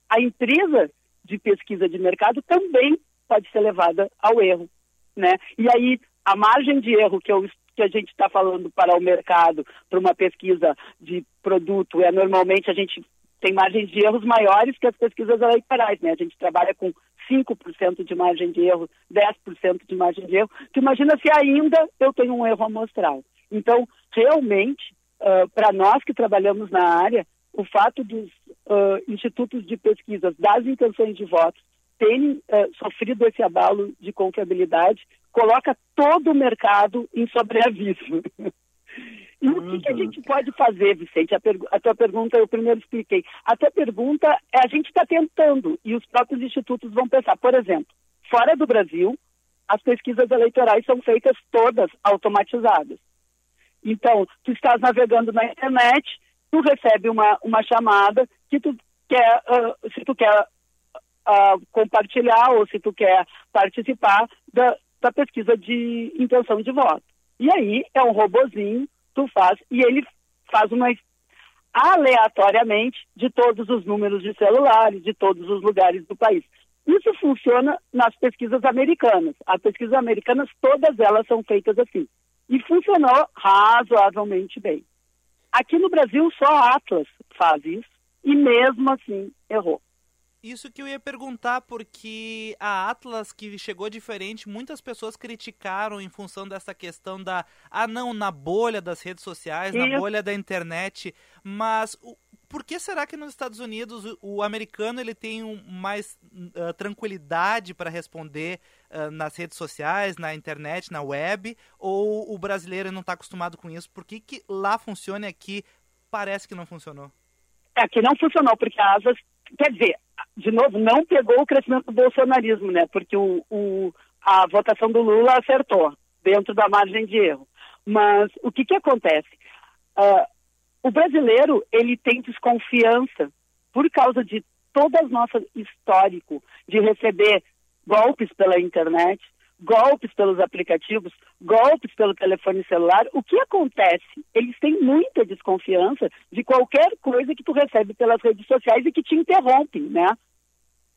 a empresa de pesquisa de mercado também pode ser levada ao erro. Né? E aí, a margem de erro que, eu, que a gente está falando para o mercado, para uma pesquisa de produto, é normalmente a gente tem margens de erros maiores que as pesquisas eleitorais, né? A gente trabalha com 5% de margem de erro, 10% de margem de erro. Tu imagina se ainda eu tenho um erro amostral. Então, realmente, uh, para nós que trabalhamos na área, o fato dos uh, institutos de pesquisas das intenções de voto terem uh, sofrido esse abalo de confiabilidade coloca todo o mercado em sobreaviso. E o que, que, a uhum. gente pode fazer, Vicente? A, a, tua pergunta eu primeiro expliquei. A tua pergunta é a gente está tentando e os próprios institutos vão pensar. Por exemplo, fora do Brasil, as pesquisas eleitorais são feitas todas automatizadas. Então, tu estás navegando na internet, tu recebe uma, uma chamada que tu quer, uh, se tu quer uh, compartilhar ou se tu quer participar da, da pesquisa de intenção de voto. E aí é um robozinho tu faz, e ele faz uma aleatoriamente de todos os números de celulares, de todos os lugares do país. Isso funciona nas pesquisas americanas. As pesquisas americanas, todas elas são feitas assim. E funcionou razoavelmente bem. Aqui no Brasil, só a Atlas faz isso, e mesmo assim errou. Isso que eu ia perguntar, porque a Atlas, que chegou diferente, muitas pessoas criticaram em função dessa questão da. Ah, não, na bolha das redes sociais, Isso. na bolha da internet. Mas o, por que será que nos Estados Unidos o, o americano ele tem um, mais uh, tranquilidade para responder uh, nas redes sociais, na internet, na web, ou o brasileiro não está acostumado com isso? Por que, que lá funciona e aqui parece que não funcionou? É, aqui não funcionou, porque a Asas, quer dizer, de novo, não pegou o crescimento do bolsonarismo, né? Porque o, o, a votação do Lula acertou, dentro da margem de erro. Mas o que, que acontece? Uh, o brasileiro, ele tem desconfiança por causa de todo o nosso histórico de receber golpes pela internet, golpes pelos aplicativos, golpes pelo telefone celular. O que acontece? Eles têm muita desconfiança de qualquer coisa que tu recebe pelas redes sociais e que te interrompe, né?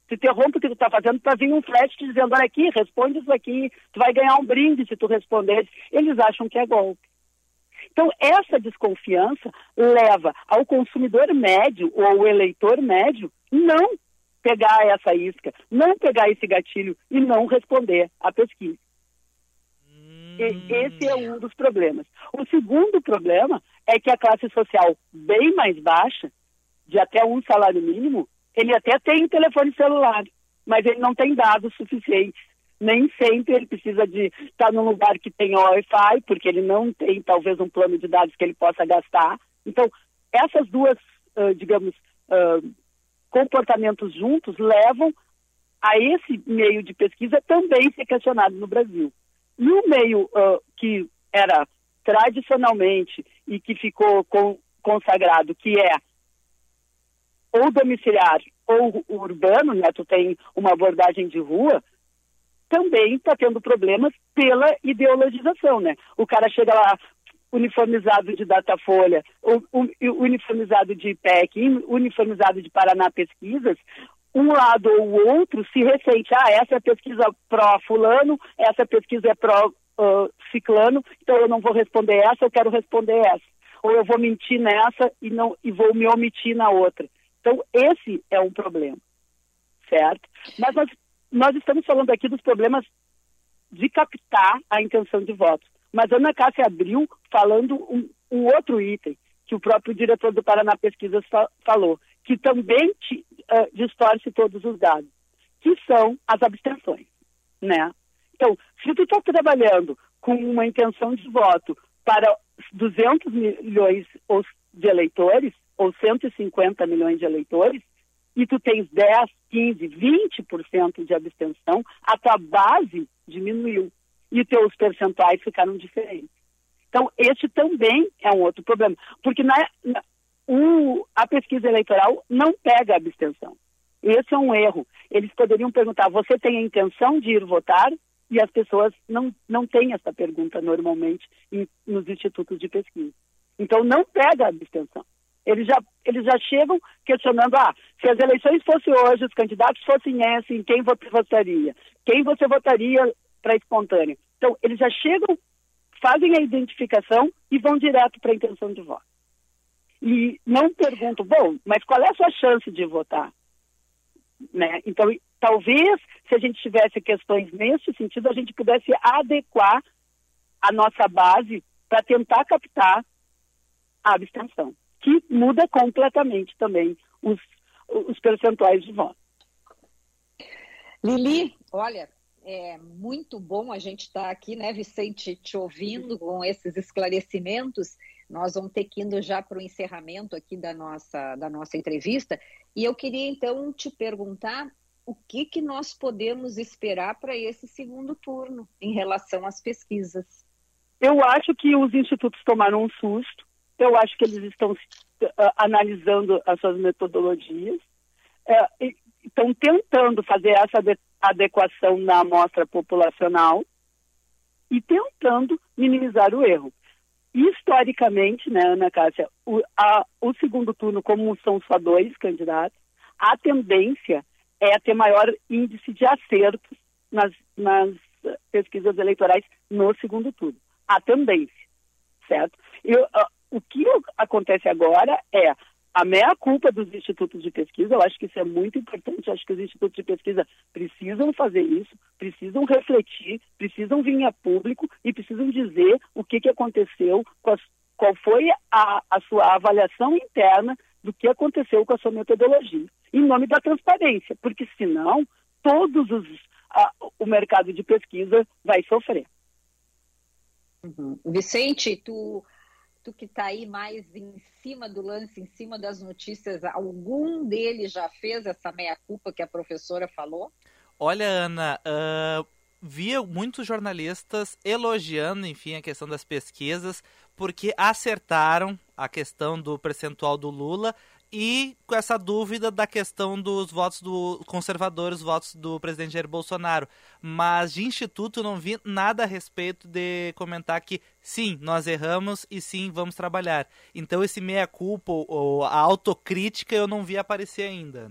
Te interrompe o que tu está fazendo para vir um flash te dizendo, olha aqui, responde isso aqui, tu vai ganhar um brinde se tu responder. Eles acham que é golpe. Então, essa desconfiança leva ao consumidor médio ou ao eleitor médio não pegar essa isca, não pegar esse gatilho e não responder à pesquisa. Hum. Esse é um dos problemas. O segundo problema é que a classe social bem mais baixa, de até um salário mínimo, ele até tem telefone celular, mas ele não tem dados suficientes. Nem sempre ele precisa de estar num lugar que tem Wi-Fi, porque ele não tem talvez um plano de dados que ele possa gastar. Então, essas duas, uh, digamos, uh, comportamentos juntos levam a esse meio de pesquisa também ser questionado no Brasil. E o meio uh, que era tradicionalmente e que ficou com, consagrado, que é ou domiciliar ou urbano, né, tu tem uma abordagem de rua, também está tendo problemas pela ideologização, né? O cara chega lá, uniformizado de Datafolha, uniformizado de IPEC, uniformizado de Paraná Pesquisas, um lado ou o outro se ressente, ah, essa é pesquisa pró-fulano, essa pesquisa é pró-ciclano, então eu não vou responder essa, eu quero responder essa. Ou eu vou mentir nessa e, não, e vou me omitir na outra. Então, esse é um problema, certo? Mas nós, nós estamos falando aqui dos problemas de captar a intenção de votos. Mas Ana Cássia abriu falando um, um, outro item que o próprio diretor do Paraná Pesquisas fa falou, que também te, uh, distorce todos os dados, que são as abstenções, né? Então, se tu está trabalhando com uma intenção de voto para 200 milhões de eleitores, ou 150 milhões de eleitores, e tu tens 10, 15, 20% de abstenção, a tua base diminuiu e teus percentuais ficaram diferentes. Então, este também é um outro problema, porque na, na, o, a pesquisa eleitoral não pega a abstenção. Esse é um erro. Eles poderiam perguntar: você tem a intenção de ir votar? E as pessoas não, não têm essa pergunta normalmente em, nos institutos de pesquisa. Então, não pega a abstenção. Eles já, eles já chegam questionando: ah, se as eleições fossem hoje, os candidatos fossem esse, em quem você votaria? Quem você votaria para espontâneo. Então, eles já chegam, fazem a identificação e vão direto para a intenção de voto. E não perguntam, bom, mas qual é a sua chance de votar? Né? Então, talvez, se a gente tivesse questões nesse sentido, a gente pudesse adequar a nossa base para tentar captar a abstenção, que muda completamente também os, os percentuais de voto. Lili, olha, é muito bom a gente estar tá aqui, né, Vicente, te ouvindo com esses esclarecimentos. nós vamos ter que ir já para o encerramento aqui da nossa, da nossa entrevista. E eu queria então te perguntar o que, que nós podemos esperar para esse segundo turno em relação às pesquisas. Eu acho que os institutos tomaram um susto, eu acho que eles estão uh, analisando as suas metodologias, uh, estão tentando fazer essa adequação na amostra populacional e tentando minimizar o erro. Historicamente, né, Ana Cássia, o, a, o segundo turno, como são só dois candidatos, a tendência é ter maior índice de acertos nas, nas pesquisas eleitorais no segundo turno. A tendência, certo? Eu, uh, o que acontece agora é a meia-culpa dos institutos de pesquisa, eu acho que isso é muito importante, eu acho que os institutos de pesquisa precisam fazer isso, precisam refletir, precisam vir a público e precisam dizer o que, que aconteceu, qual foi a, a sua avaliação interna do que aconteceu com a sua metodologia, em nome da transparência, porque senão todos os a, o mercado de pesquisa vai sofrer. Uhum. Vicente, tu tu que está aí mais em cima do lance, em cima das notícias, algum deles já fez essa meia-culpa que a professora falou? Olha, Ana, uh, via muitos jornalistas elogiando, enfim, a questão das pesquisas, porque acertaram a questão do percentual do Lula e com essa dúvida da questão dos votos do conservadores, os votos do presidente Jair Bolsonaro. Mas de instituto não vi nada a respeito de comentar que sim, nós erramos e sim, vamos trabalhar. Então esse meia-culpa ou a autocrítica eu não vi aparecer ainda.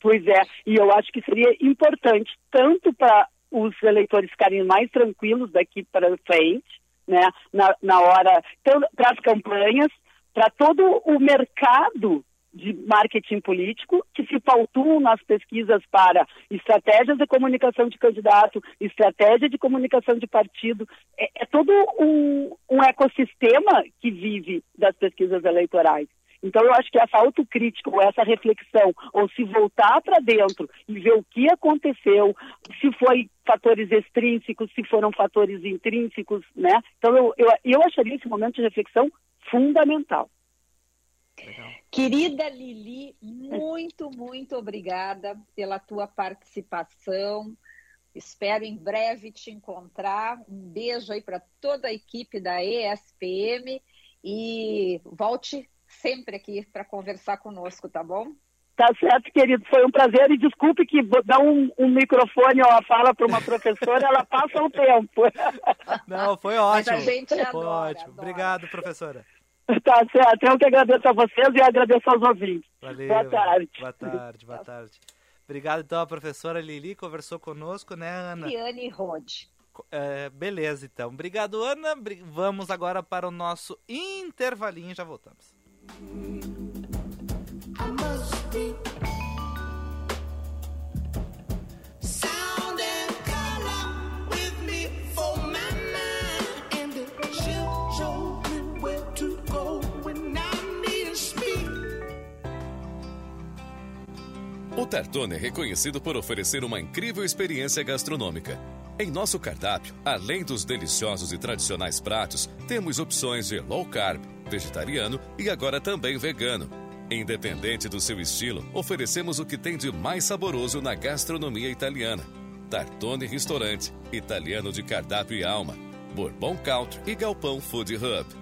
Pois é, e eu acho que seria importante tanto para os eleitores ficarem mais tranquilos daqui para frente, né, na, na hora, para as campanhas, para todo o mercado de marketing político que se pautuam nas pesquisas para estratégias de comunicação de candidato, estratégia de comunicação de partido. É, é todo um, um ecossistema que vive das pesquisas eleitorais. Então, eu acho que essa autocrítica, ou essa reflexão, ou se voltar para dentro e ver o que aconteceu, se foi fatores extrínsecos, se foram fatores intrínsecos, né? Então, eu, eu, eu acharia esse momento de reflexão fundamental. Legal. Querida Lili, muito, muito obrigada pela tua participação. Espero em breve te encontrar. Um beijo aí para toda a equipe da ESPM e volte sempre aqui para conversar conosco, tá bom? Tá certo, querido. Foi um prazer e desculpe que dar um, um microfone ou a fala para uma professora, ela passa o tempo. Não, foi ótimo. Mas a gente adora, foi ótimo. Adora. Obrigado, professora. Tá certo. Eu que agradeço a vocês e agradeço aos ouvintes. Valeu. Boa tarde. Boa tarde, boa tarde. Obrigado, então, a professora Lili conversou conosco, né, Ana? Liane Rode. É, beleza, então. Obrigado, Ana. Vamos agora para o nosso intervalinho e já voltamos. O Tartone é reconhecido por oferecer uma incrível experiência gastronômica. Em nosso cardápio, além dos deliciosos e tradicionais pratos, temos opções de low carb, vegetariano e agora também vegano. Independente do seu estilo, oferecemos o que tem de mais saboroso na gastronomia italiana. Tartone Restaurante, italiano de cardápio e alma. Bourbon Country e Galpão Food Hub.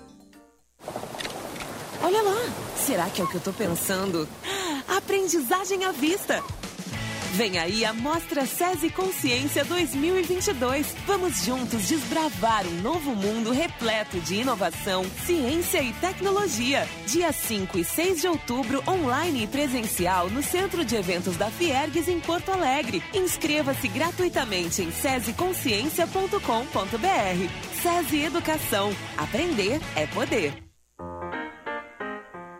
Olha lá! Será que é o que eu tô pensando? Aprendizagem à vista! Vem aí a Mostra SESI Consciência 2022. Vamos juntos desbravar um novo mundo repleto de inovação, ciência e tecnologia. Dia 5 e 6 de outubro, online e presencial no Centro de Eventos da Fiergues em Porto Alegre. Inscreva-se gratuitamente em sesiconsciência.com.br. SESI Educação. Aprender é poder.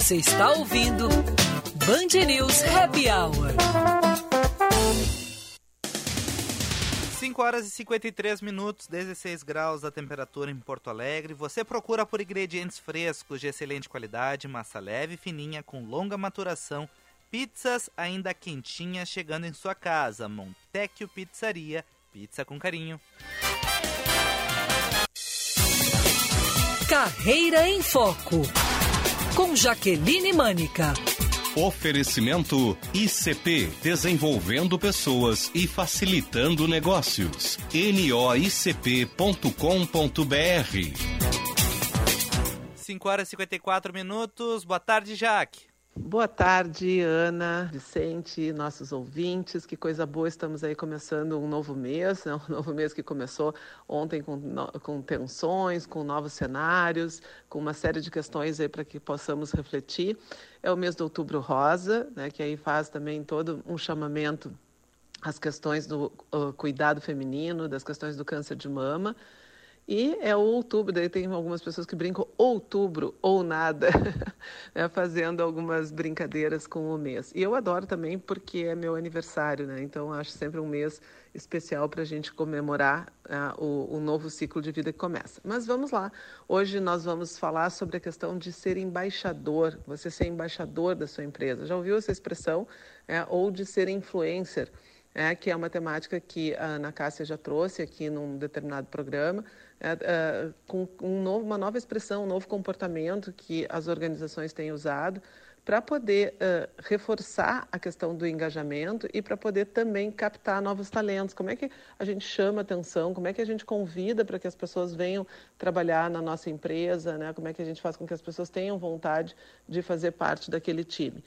Você está ouvindo Band News Happy Hour. 5 horas e 53 minutos, 16 graus a temperatura em Porto Alegre. Você procura por ingredientes frescos de excelente qualidade, massa leve e fininha com longa maturação, pizzas ainda quentinhas chegando em sua casa. Montecchio Pizzaria, pizza com carinho. Carreira em Foco com Jaqueline Mânica. Oferecimento ICP Desenvolvendo Pessoas e Facilitando Negócios. noicp.com.br 5 horas e 54 minutos. Boa tarde, Jaque. Boa tarde, Ana, Vicente, nossos ouvintes. Que coisa boa, estamos aí começando um novo mês, né? um novo mês que começou ontem com, com tensões, com novos cenários, com uma série de questões aí para que possamos refletir. É o mês de outubro rosa, né? que aí faz também todo um chamamento às questões do uh, cuidado feminino, das questões do câncer de mama. E é o outubro, daí tem algumas pessoas que brincam outubro ou nada, né, fazendo algumas brincadeiras com o mês. E eu adoro também porque é meu aniversário, né? Então acho sempre um mês especial para a gente comemorar uh, o, o, novo ciclo de vida que começa. Mas vamos lá. Hoje nós vamos falar sobre a questão de ser embaixador, você ser embaixador da sua empresa. Já ouviu essa expressão? É, ou de ser influencer. É, que é uma temática que a Ana Cássia já trouxe aqui num determinado programa, é, é, com um novo, uma nova expressão, um novo comportamento que as organizações têm usado para poder reforçar a questão do engajamento e para poder também captar novos talentos. Como é que a gente chama atenção? Como é que a gente convida para que as pessoas venham trabalhar na nossa empresa? Né? Como é que a gente faz com que as pessoas tenham vontade de fazer parte daquele time?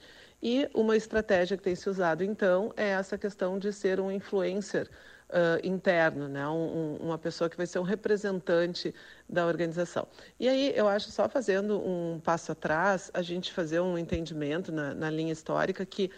E uma estratégia que tem se usado, então, é essa questão de ser um influencer uh, interno, né? Um, um, uma pessoa que vai ser um representante da organização. E aí, eu acho, só fazendo um passo atrás, a gente fazer um entendimento na, na linha histórica que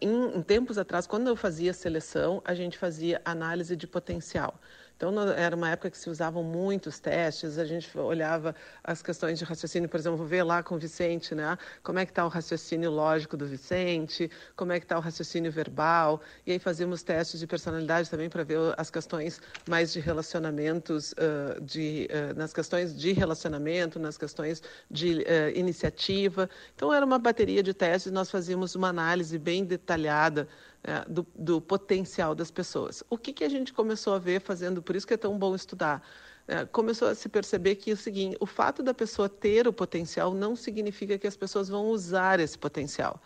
em, em, tempos atrás, quando eu fazia seleção, a gente fazia análise de potencial. Então, era uma época que se usavam muitos testes, a gente olhava as questões de raciocínio, por exemplo, ver lá com o Vicente, né? Como é que está o raciocínio lógico do Vicente, como é que está o raciocínio verbal, e aí fazíamos testes de personalidade também para ver as questões mais de relacionamentos, uh, de, uh, nas questões de relacionamento, nas questões de uh, iniciativa. Então, era uma bateria de testes, nós fazíamos uma análise bem detalhada é, do, do, potencial das pessoas. O que, que a gente começou a ver fazendo, por isso que é tão bom estudar, é, começou a se perceber que é o seguinte, o fato da pessoa ter o potencial não significa que as pessoas vão usar esse potencial.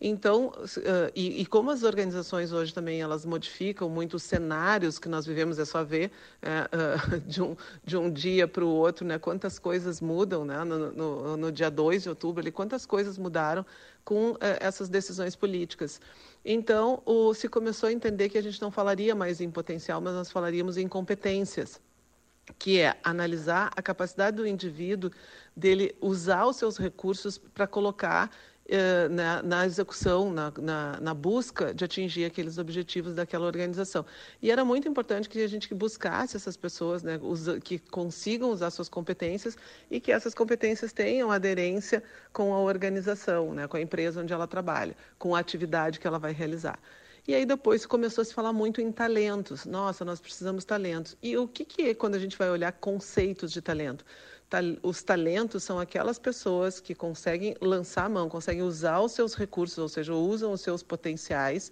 Então, uh, e, e, como as organizações hoje também elas modificam muito os cenários que nós vivemos, é só ver uh, uh, de, um, de um dia para o outro, né, quantas coisas mudam, né, no, no, no dia 2 de outubro, ali, quantas coisas mudaram com essas decisões políticas. Então, o, se começou a entender que a gente não falaria mais em potencial, mas nós falaríamos em competências. que é analisar a capacidade do indivíduo dele usar os seus recursos para colocar eh, na, na, execução, na, na, na, busca de atingir aqueles objetivos daquela organização. E era muito importante que a gente buscasse essas pessoas né, usa, que consigam usar suas competências e que essas competências tenham aderência com a organização, né, com a empresa onde ela trabalha, com a atividade que ela vai realizar. E aí depois começou a se falar muito em talentos. Nossa, nós precisamos de talentos. E o que, que é quando a gente vai olhar conceitos de talento? Os talentos são aquelas pessoas que conseguem lançar a mão, conseguem usar os seus recursos, ou seja, usam os seus potenciais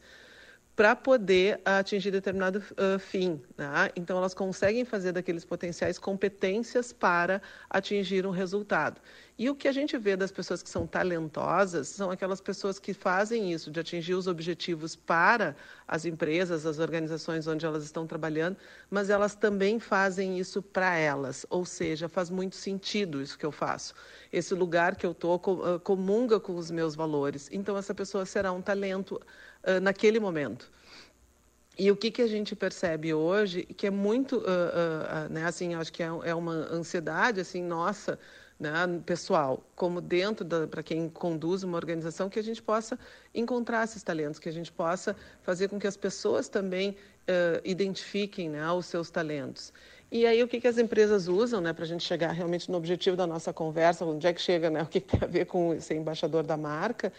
para poder atingir determinado uh, fim. Né? Então, elas conseguem fazer daqueles potenciais competências para atingir um resultado. E o que a gente vê das pessoas que são talentosas são aquelas pessoas que fazem isso, de atingir os objetivos para as empresas, as organizações onde elas estão trabalhando, mas elas também fazem isso para elas, ou seja, faz muito sentido isso que eu faço. Esse lugar que eu estou comunga com os meus valores. Então, essa pessoa será um talento uh, naquele momento. E o que, que a gente percebe hoje, que é muito, uh, uh, né, assim, acho que é, é uma ansiedade, assim, nossa, né, pessoal, como dentro para quem conduz uma organização, que a gente possa encontrar esses talentos, que a gente possa fazer com que as pessoas também uh, identifiquem né, os seus talentos. E aí o que, que as empresas usam né, para a gente chegar realmente no objetivo da nossa conversa, onde é que chega, né, o que, que tem a ver com ser embaixador da marca,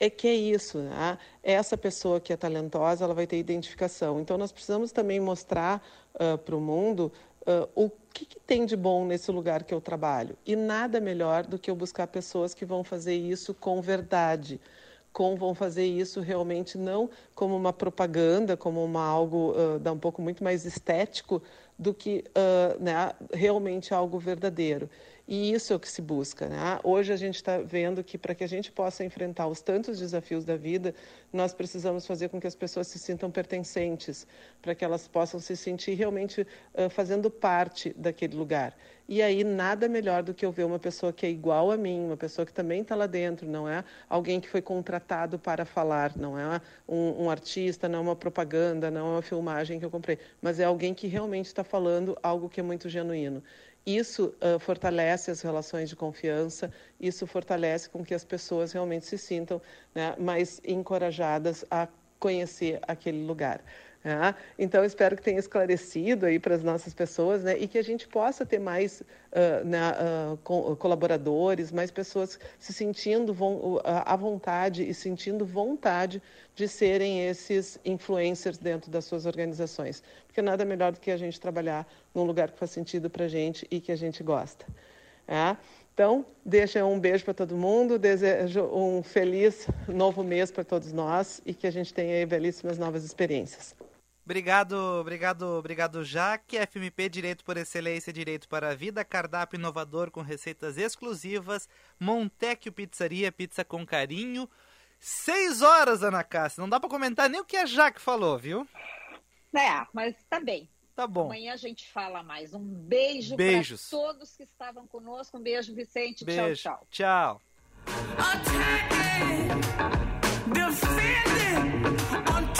é que é isso, né? essa pessoa que é talentosa, ela vai ter identificação. Então, nós precisamos também mostrar uh, para o mundo uh, o que, que, tem de bom nesse lugar que eu trabalho. E nada melhor do que eu buscar pessoas que vão fazer isso com verdade, com vão fazer isso realmente não como uma propaganda, como uma algo uh, um pouco muito mais estético do que né, realmente algo verdadeiro. E isso é o que se busca. Né? Hoje a gente está vendo que para que a gente possa enfrentar os tantos desafios da vida, nós precisamos fazer com que as pessoas se sintam pertencentes, para que elas possam se sentir realmente uh, fazendo parte daquele lugar. E aí nada melhor do que eu ver uma pessoa que é igual a mim, uma pessoa que também está lá dentro, não é alguém que foi contratado para falar, não é um, um artista, não é uma propaganda, não é uma filmagem que eu comprei, mas é alguém que realmente está falando algo que é muito genuíno. Isso uh, fortalece as relações de confiança, isso fortalece com que as pessoas realmente se sintam né, mais encorajadas a conhecer aquele lugar. É, então, espero que tenha esclarecido aí para as nossas pessoas né, e que a gente possa ter mais uh, né, uh, co colaboradores, mais pessoas se sentindo vo à vontade e sentindo vontade de serem esses influencers dentro das suas organizações. Porque nada melhor do que a gente trabalhar num lugar que faz sentido para a gente e que a gente gosta. É? Então, deixa um beijo para todo mundo, desejo um feliz novo mês para todos nós e que a gente tenha belíssimas novas experiências. Obrigado, obrigado, obrigado, Jaque. FMP Direito por Excelência, Direito para a Vida, cardápio inovador com receitas exclusivas, Montecchio Pizzaria, pizza com carinho. Seis horas, Ana Cássia. Não dá para comentar nem o que a Jaque falou, viu? É, mas tá bem. Tá bom. Amanhã a gente fala mais. Um beijo para todos que estavam conosco. Um beijo, Vicente. Beijo. Tchau, tchau. Tchau.